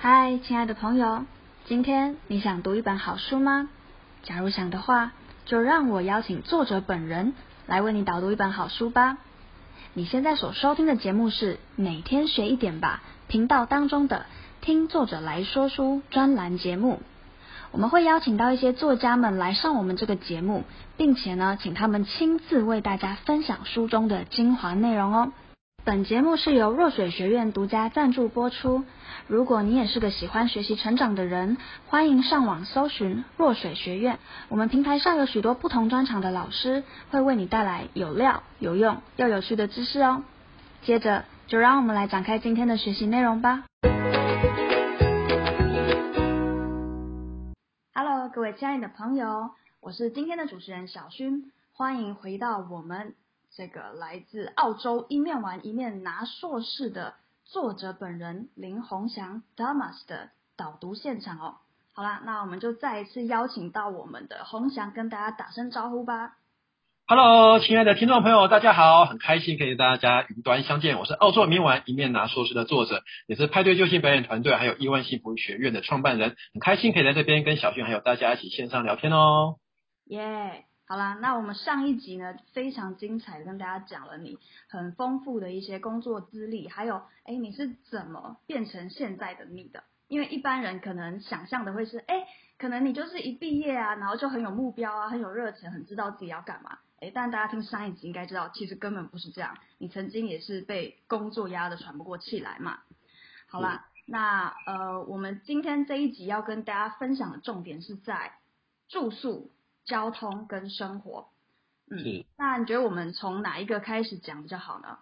嗨，亲爱的朋友，今天你想读一本好书吗？假如想的话，就让我邀请作者本人来为你导读一本好书吧。你现在所收听的节目是每天学一点吧频道当中的听作者来说书专栏节目。我们会邀请到一些作家们来上我们这个节目，并且呢，请他们亲自为大家分享书中的精华内容哦。本节目是由若水学院独家赞助播出。如果你也是个喜欢学习成长的人，欢迎上网搜寻若水学院。我们平台上有许多不同专长的老师，会为你带来有料、有用又有趣的知识哦。接着，就让我们来展开今天的学习内容吧。Hello，各位亲爱的朋友，我是今天的主持人小薰，欢迎回到我们。这个来自澳洲一面玩一面拿硕士的作者本人林宏翔 Damas 的导读现场哦。好啦，那我们就再一次邀请到我们的宏翔跟大家打声招呼吧。Hello，亲爱的听众朋友，大家好，很开心可以跟大家云端相见。我是澳洲一面玩一面拿硕士的作者，也是派对救星表演团队还有亿万幸福学院的创办人，很开心可以在这边跟小薰还有大家一起线上聊天哦。耶、yeah。好啦，那我们上一集呢，非常精彩的跟大家讲了你很丰富的一些工作资历，还有哎，你是怎么变成现在的你的？因为一般人可能想象的会是，哎，可能你就是一毕业啊，然后就很有目标啊，很有热忱，很知道自己要干嘛。哎，但大家听上一集应该知道，其实根本不是这样。你曾经也是被工作压得喘不过气来嘛。好啦，那呃，我们今天这一集要跟大家分享的重点是在住宿。交通跟生活，嗯，是。那你觉得我们从哪一个开始讲比较好呢？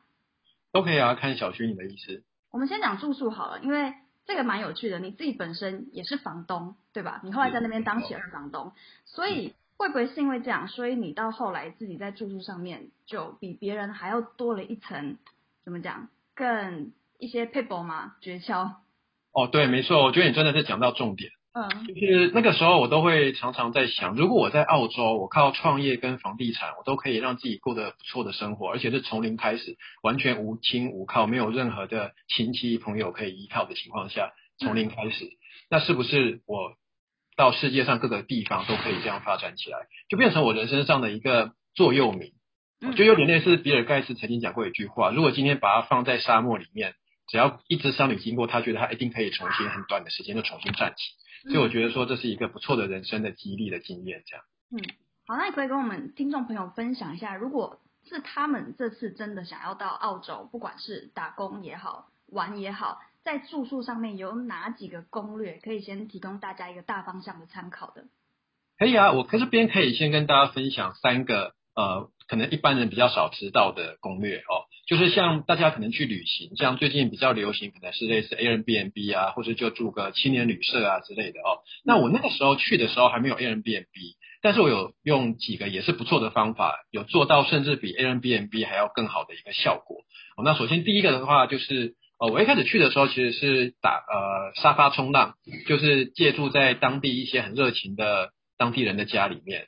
都可以啊，看小徐你的意思。我们先讲住宿好了，因为这个蛮有趣的。你自己本身也是房东，对吧？你后来在那边当起二房东，所以会不会是因为这样，所以你到后来自己在住宿上面就比别人还要多了一层，怎么讲？更一些 people 吗？诀窍？哦，对，没错，我觉得你真的是讲到重点。嗯，就是那个时候，我都会常常在想，如果我在澳洲，我靠创业跟房地产，我都可以让自己过得不错的生活，而且是从零开始，完全无亲无靠，没有任何的亲戚朋友可以依靠的情况下，从零开始，那是不是我到世界上各个地方都可以这样发展起来，就变成我人生上的一个座右铭？就有点类似比尔盖茨曾经讲过一句话：如果今天把它放在沙漠里面，只要一只商旅经过，他觉得他一定可以重新很短的时间就重新站起。所以我觉得说，这是一个不错的人生的激励的经验，这样。嗯，好，那你可以跟我们听众朋友分享一下，如果是他们这次真的想要到澳洲，不管是打工也好，玩也好，在住宿上面有哪几个攻略，可以先提供大家一个大方向的参考的？可以啊，我这边可以先跟大家分享三个。呃，可能一般人比较少知道的攻略哦，就是像大家可能去旅行，像最近比较流行，可能是类似 Airbnb 啊，或者就住个青年旅社啊之类的哦。那我那个时候去的时候还没有 Airbnb，但是我有用几个也是不错的方法，有做到甚至比 Airbnb 还要更好的一个效果。那首先第一个的话就是，呃，我一开始去的时候其实是打呃沙发冲浪，就是借住在当地一些很热情的当地人的家里面。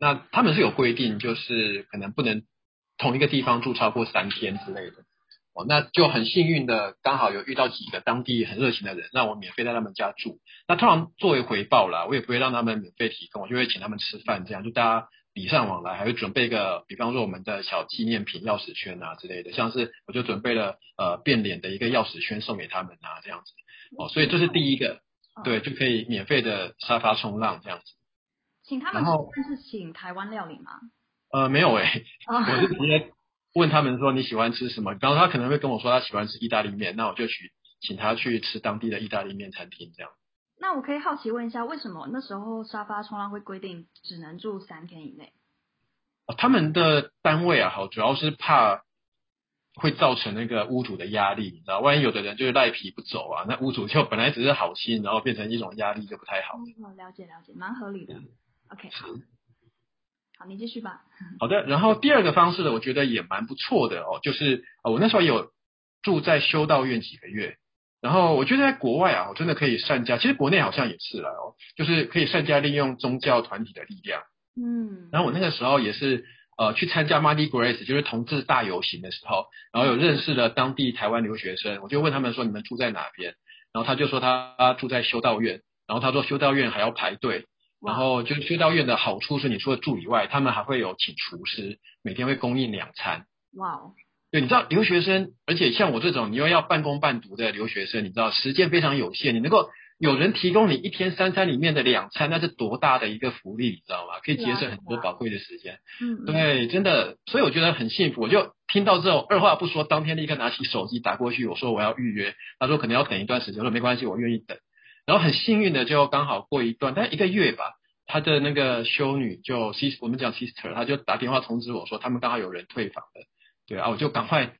那他们是有规定，就是可能不能同一个地方住超过三天之类的。哦，那就很幸运的，刚好有遇到几个当地很热情的人，让我免费在他们家住。那通常作为回报啦，我也不会让他们免费提供，我就会请他们吃饭，这样就大家礼尚往来，还会准备一个，比方说我们的小纪念品、钥匙圈啊之类的，像是我就准备了呃变脸的一个钥匙圈送给他们啊这样子。哦，所以这是第一个，对，就可以免费的沙发冲浪这样子。请他们吃饭是请台湾料理吗？呃，没有诶、欸，我是直接问他们说你喜欢吃什么，然后他可能会跟我说他喜欢吃意大利面，那我就去请他去吃当地的意大利面餐厅这样。那我可以好奇问一下，为什么那时候沙发冲浪会规定只能住三天以内？哦，他们的单位啊，好，主要是怕会造成那个屋主的压力，你知道，万一有的人就是赖皮不走啊，那屋主就本来只是好心，然后变成一种压力就不太好。嗯，了解了解，蛮合理的。嗯 OK，好，好，你继续吧。好的，然后第二个方式呢，我觉得也蛮不错的哦，就是呃，我那时候有住在修道院几个月，然后我觉得在国外啊，我真的可以善加，其实国内好像也是了哦，就是可以善加利用宗教团体的力量。嗯，然后我那个时候也是呃去参加 Mardi Gras，就是同志大游行的时候，然后有认识了当地台湾留学生，我就问他们说，你们住在哪边？然后他就说他住在修道院，然后他说修道院还要排队，然后就是修道院的好处是，你除了住以外，他们还会有请厨师，每天会供应两餐。哇哦！对，你知道留学生，而且像我这种，你又要半工半读的留学生，你知道时间非常有限，你能够有人提供你一天三餐里面的两餐，那是多大的一个福利，你知道吗？可以节省很多宝贵的时间。嗯，对，真的，所以我觉得很幸福。我就听到之后，二话不说，当天立刻拿起手机打过去，我说我要预约。他说可能要等一段时间，我说没关系，我愿意等。然后很幸运的就刚好过一段，大概一个月吧，他的那个修女就 sister，我们讲 sister，他就打电话通知我说他们刚好有人退房了。对啊，我就赶快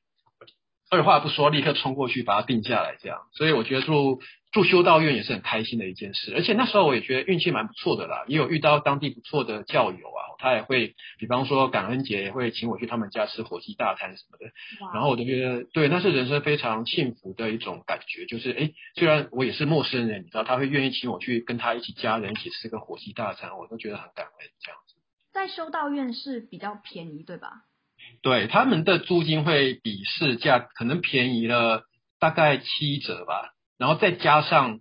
二话不说，立刻冲过去把它定下来，这样。所以我觉得住住修道院也是很开心的一件事，而且那时候我也觉得运气蛮不错的啦，也有遇到当地不错的教友啊，他也会，比方说感恩节也会请我去他们家吃火鸡大餐什么的。然后我就觉得，对，那是人生非常幸福的一种感觉，就是哎，虽然我也是陌生人，你知道，他会愿意请我去跟他一起家人一起吃个火鸡大餐，我都觉得很感恩这样子。在修道院是比较便宜，对吧？对，他们的租金会比市价可能便宜了大概七折吧，然后再加上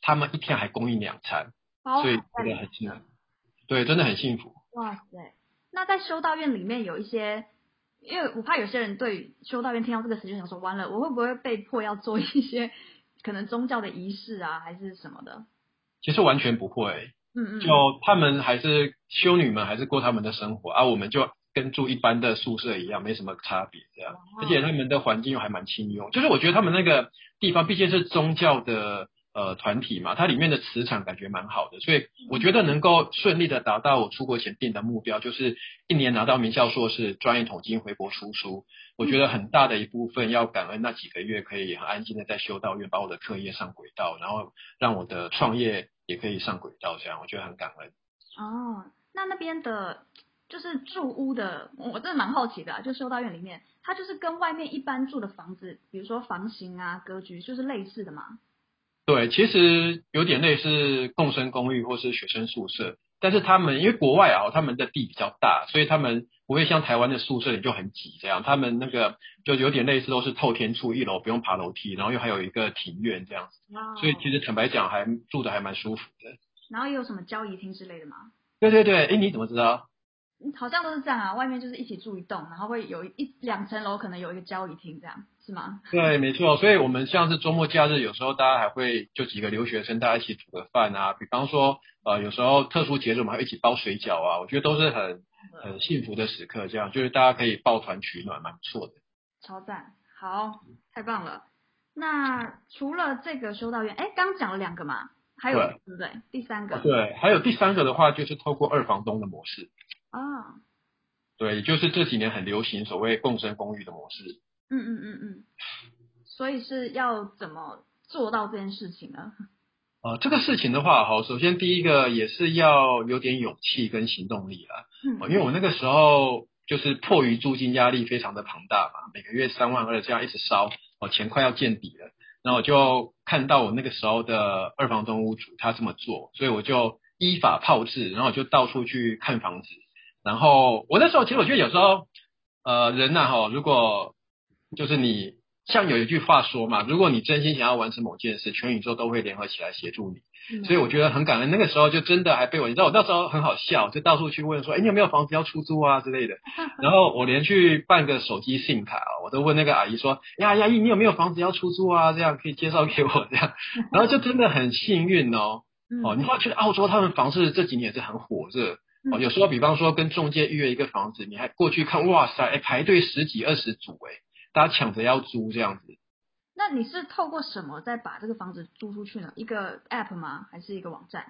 他们一天还供应两餐，哦、所以真的很幸福。对，真的很幸福。哇塞！那在修道院里面有一些，因为我怕有些人对修道院听到这个词就想说，完了，我会不会被迫要做一些可能宗教的仪式啊，还是什么的？其实完全不会。嗯嗯。就他们还是修女们还是过他们的生活，而、啊、我们就。跟住一般的宿舍一样，没什么差别，这样，而且他们的环境又还蛮清幽，就是我觉得他们那个地方毕竟是宗教的呃团体嘛，它里面的磁场感觉蛮好的，所以我觉得能够顺利的达到我出国前定的目标，就是一年拿到名校硕士，赚一桶金回国出书。我觉得很大的一部分要感恩那几个月可以很安静的在修道院把我的课业上轨道，然后让我的创业也可以上轨道，这样我觉得很感恩。哦，那那边的。就是住屋的，我真的蛮好奇的啊，就修道院里面，它就是跟外面一般住的房子，比如说房型啊、格局，就是类似的嘛？对，其实有点类似共生公寓或是学生宿舍，但是他们因为国外啊，他们的地比较大，所以他们不会像台湾的宿舍里就很挤这样，他们那个就有点类似都是透天处，一楼不用爬楼梯，然后又还有一个庭院这样子，哦，所以其实坦白讲还住的还蛮舒服的。然后有什么交谊厅之类的吗？对对对，哎，你怎么知道？好像都是这样啊，外面就是一起住一栋，然后会有一两层楼，可能有一个交易厅，这样是吗？对，没错。所以我们像是周末假日，有时候大家还会就几个留学生，大家一起煮个饭啊。比方说，呃，有时候特殊节日，我们还会一起包水饺啊。我觉得都是很很幸福的时刻，这样就是大家可以抱团取暖，蛮不错的。超赞，好，太棒了。那除了这个修道院，哎，刚讲了两个嘛，还有对，对不对？第三个，对，还有第三个的话，就是透过二房东的模式。啊，oh. 对，就是这几年很流行所谓共生公寓的模式。嗯嗯嗯嗯，所以是要怎么做到这件事情呢？啊、呃，这个事情的话，哈，首先第一个也是要有点勇气跟行动力啦。嗯，因为我那个时候就是迫于租金压力非常的庞大嘛，每个月三万二这样一直烧，哦，钱快要见底了。然后我就看到我那个时候的二房东屋主他这么做，所以我就依法炮制，然后我就到处去看房子。然后我那时候其实我觉得有时候，呃，人呐哈，如果就是你像有一句话说嘛，如果你真心想要完成某件事，全宇宙都会联合起来协助你。嗯、所以我觉得很感恩。那个时候就真的还被我，你知道我那时候很好笑，就到处去问说，哎，你有没有房子要出租啊之类的。然后我连去办个手机 SIM 卡啊，我都问那个阿姨说，呀呀姨，你有没有房子要出租啊？这样可以介绍给我这样。然后就真的很幸运哦。哦，你会觉得澳洲他们房市这几年也是很火热。哦，有时候比方说跟中介预约一个房子，你还过去看，哇塞，哎，排队十几二十组，哎，大家抢着要租这样子。那你是透过什么再把这个房子租出去呢？一个 app 吗？还是一个网站？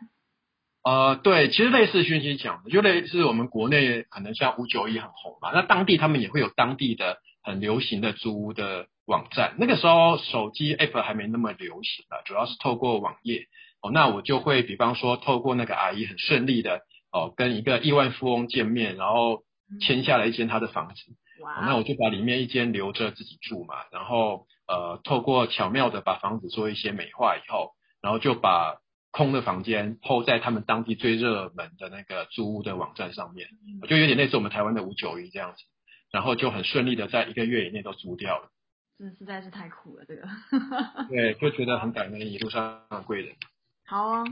呃，对，其实类似讯息讲的，就类似我们国内可能像五九一很红嘛，那当地他们也会有当地的很流行的租屋的网站。那个时候手机 app 还没那么流行啊，主要是透过网页。哦，那我就会比方说透过那个阿姨很顺利的。哦，跟一个亿万富翁见面，然后签下了一间他的房子。哇、哦！那我就把里面一间留着自己住嘛，然后呃，透过巧妙的把房子做一些美化以后，然后就把空的房间 po 在他们当地最热门的那个租屋的网站上面，嗯、就有点类似我们台湾的五九一这样子，然后就很顺利的在一个月以内都租掉了。这实在是太苦了，这个。对，就觉得很感恩一路上的贵人。好哦，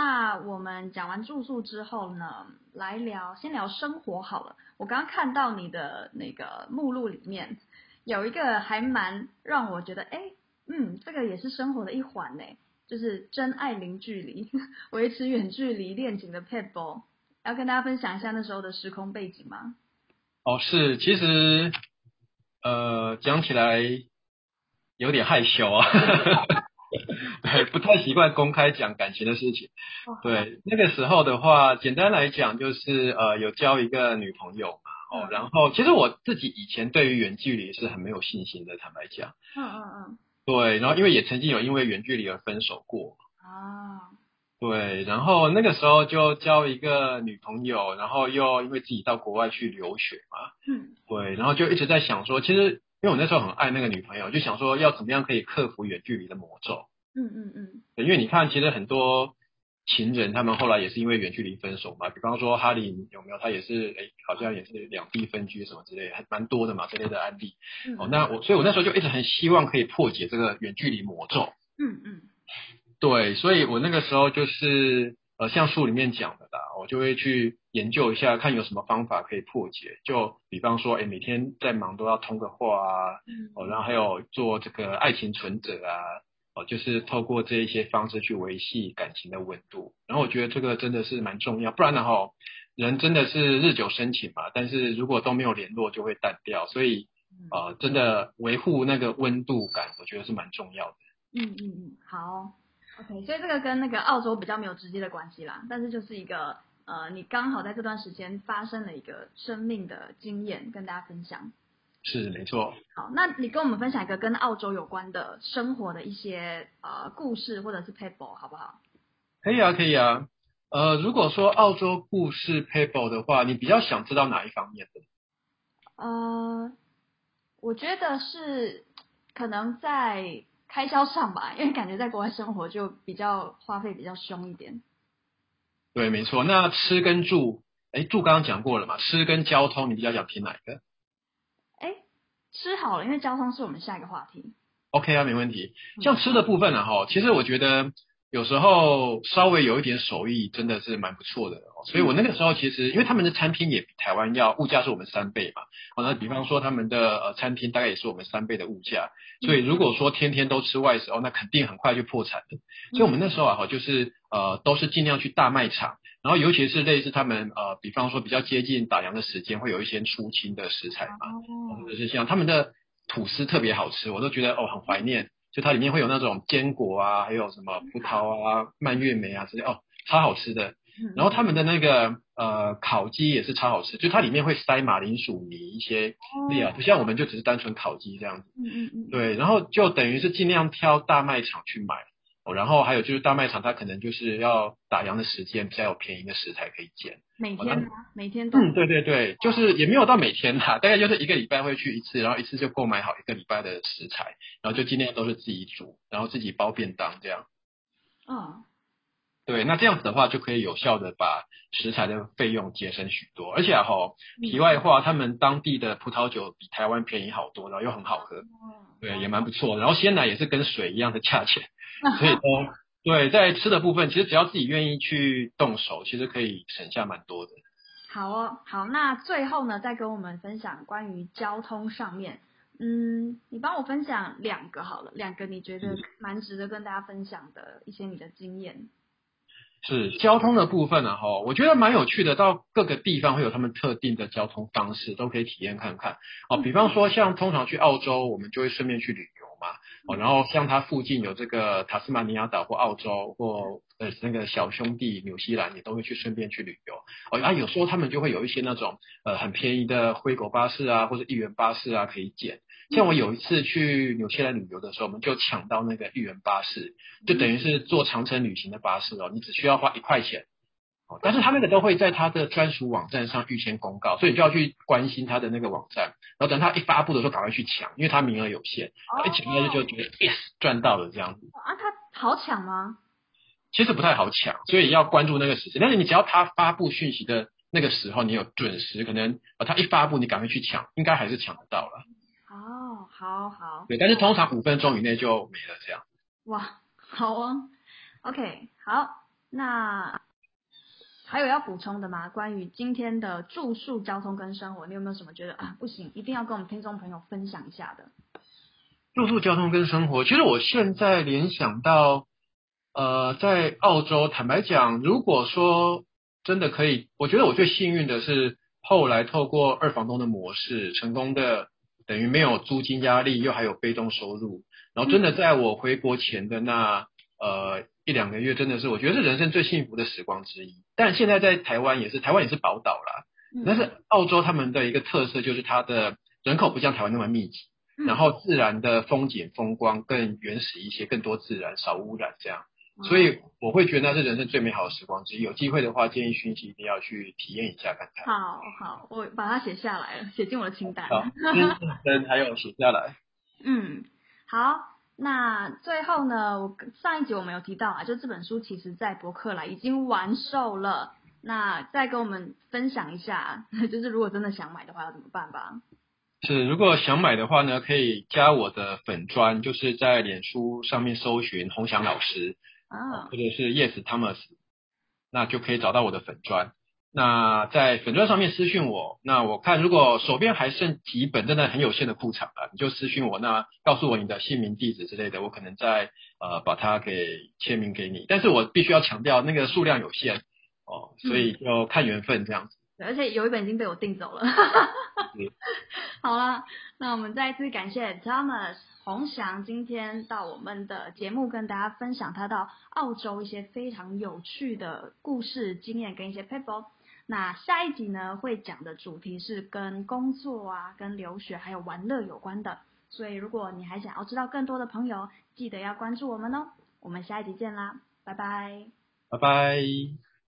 那我们讲完住宿之后呢，来聊，先聊生活好了。我刚刚看到你的那个目录里面有一个还蛮让我觉得，哎，嗯，这个也是生活的一环呢，就是真爱零距离，维持远距离恋情的撇步，要跟大家分享一下那时候的时空背景吗？哦，是，其实。呃，讲起来有点害羞啊，对，不太习惯公开讲感情的事情。对，那个时候的话，简单来讲就是呃，有交一个女朋友嘛，哦，然后其实我自己以前对于远距离是很没有信心的，坦白讲。嗯嗯嗯。对，然后因为也曾经有因为远距离而分手过。啊。对，然后那个时候就交一个女朋友，然后又因为自己到国外去留学嘛，嗯，对，然后就一直在想说，其实因为我那时候很爱那个女朋友，就想说要怎么样可以克服远距离的魔咒，嗯嗯嗯，因为你看，其实很多情人他们后来也是因为远距离分手嘛，比方说哈林有没有？他也是，哎，好像也是两地分居什么之类，还蛮多的嘛，这类的案例。嗯、哦，那我所以，我那时候就一直很希望可以破解这个远距离魔咒。嗯嗯。对，所以我那个时候就是呃，像书里面讲的啦，我就会去研究一下，看有什么方法可以破解。就比方说，哎，每天在忙都要通个话啊，哦，然后还有做这个爱情存折啊，哦，就是透过这一些方式去维系感情的温度。然后我觉得这个真的是蛮重要，不然的话，人真的是日久生情嘛，但是如果都没有联络，就会淡掉。所以，呃，真的维护那个温度感，我觉得是蛮重要的。嗯嗯嗯，好。OK，所以这个跟那个澳洲比较没有直接的关系啦，但是就是一个呃，你刚好在这段时间发生了一个生命的经验，跟大家分享。是，没错。好，那你跟我们分享一个跟澳洲有关的生活的一些呃故事，或者是 paper 好不好？可以啊，可以啊。呃，如果说澳洲故事 paper 的话，你比较想知道哪一方面的？呃，我觉得是可能在。开销上吧，因为感觉在国外生活就比较花费比较凶一点。对，没错。那吃跟住，哎，住刚刚讲过了嘛，吃跟交通，你比较想听哪一个？哎，吃好了，因为交通是我们下一个话题。OK 啊，没问题。像吃的部分呢，哈，其实我觉得。有时候稍微有一点手艺，真的是蛮不错的哦。所以我那个时候其实，因为他们的餐厅也比台湾要物价是我们三倍嘛。好，那比方说他们的呃餐厅大概也是我们三倍的物价，所以如果说天天都吃外食哦，那肯定很快就破产的。所以我们那时候啊，哈，就是呃都是尽量去大卖场，然后尤其是类似他们呃，比方说比较接近打烊的时间，会有一些出清的食材嘛，或者是像他们的吐司特别好吃，我都觉得哦很怀念。就它里面会有那种坚果啊，还有什么葡萄啊、蔓越莓啊之类哦，超好吃的。然后他们的那个呃烤鸡也是超好吃，就它里面会塞马铃薯泥一些料，不像我们就只是单纯烤鸡这样子。嗯嗯嗯。对，然后就等于是尽量挑大卖场去买。然后还有就是大卖场，它可能就是要打烊的时间比较有便宜的食材可以捡。每天吗？每天都？嗯，对对对，就是也没有到每天啦，大概就是一个礼拜会去一次，然后一次就购买好一个礼拜的食材，然后就尽量都是自己煮，然后自己包便当这样。嗯。对，那这样子的话就可以有效的把食材的费用节省许多，而且哈、啊，题外话，他们当地的葡萄酒比台湾便宜好多，然后又很好喝，对，也蛮不错。然后鲜奶也是跟水一样的价钱。所以说，对，在吃的部分，其实只要自己愿意去动手，其实可以省下蛮多的。好哦，好，那最后呢，再跟我们分享关于交通上面，嗯，你帮我分享两个好了，两个你觉得蛮值得跟大家分享的一些你的经验。是交通的部分呢，哈，我觉得蛮有趣的，到各个地方会有他们特定的交通方式，都可以体验看看。哦，比方说像通常去澳洲，我们就会顺便去旅。哦，然后像它附近有这个塔斯马尼亚岛或澳洲或呃那个小兄弟纽西兰，也都会去顺便去旅游。哦，啊，有时候他们就会有一些那种呃很便宜的灰狗巴士啊，或者一元巴士啊可以捡。像我有一次去纽西兰旅游的时候，我们就抢到那个一元巴士，就等于是坐长程旅行的巴士哦，你只需要花一块钱。哦，但是他那个都会在他的专属网站上预先公告，所以你就要去关心他的那个网站，然后等他一发布的时候赶快去抢，因为他名额有限，一抢到就觉得 yes 赚到了这样子。啊，他好抢吗？其实不太好抢，所以要关注那个时间。但是你只要他发布讯息的那个时候，你有准时，可能呃他一发布你赶快去抢，应该还是抢得到了。哦，哦，好好。对，但是通常五分钟以内就没了，这样。哇，好啊。OK，好，那还有要补充的吗？关于今天的住宿、交通跟生活，你有没有什么觉得啊不行，一定要跟我们听众朋友分享一下的？住宿、交通跟生活，其实我现在联想到，呃，在澳洲，坦白讲，如果说真的可以，我觉得我最幸运的是后来透过二房东的模式，成功的等于没有租金压力，又还有被动收入，然后真的在我回国前的那呃。一两个月真的是我觉得是人生最幸福的时光之一，但现在在台湾也是，台湾也是宝岛啦。但是澳洲他们的一个特色就是它的人口不像台湾那么密集，然后自然的风景风光更原始一些，更多自然，少污染这样。所以我会觉得那是人生最美好的时光之一。有机会的话，建议薰希一定要去体验一下看看。好好，我把它写下来了，写进我的清单。好，嗯，还有写下来。嗯，好。那最后呢，我上一集我们有提到啊，就这本书其实在博客来已经完售了。那再跟我们分享一下，就是如果真的想买的话要怎么办吧？是，如果想买的话呢，可以加我的粉砖，就是在脸书上面搜寻洪翔老师啊，或者是 Yes Thomas，那就可以找到我的粉专。那在粉专上面私讯我，那我看如果手边还剩几本真的很有限的库藏啊，你就私讯我，那告诉我你的姓名、地址之类的，我可能再呃把它给签名给你。但是我必须要强调那个数量有限哦，所以就看缘分这样子。对，而且有一本已经被我订走了。好了，那我们再一次感谢 Thomas 洪翔今天到我们的节目跟大家分享他到澳洲一些非常有趣的故事经验跟一些 paper。那下一集呢，会讲的主题是跟工作啊、跟留学还有玩乐有关的，所以如果你还想要知道更多的朋友，记得要关注我们哦。我们下一集见啦，拜拜，拜拜。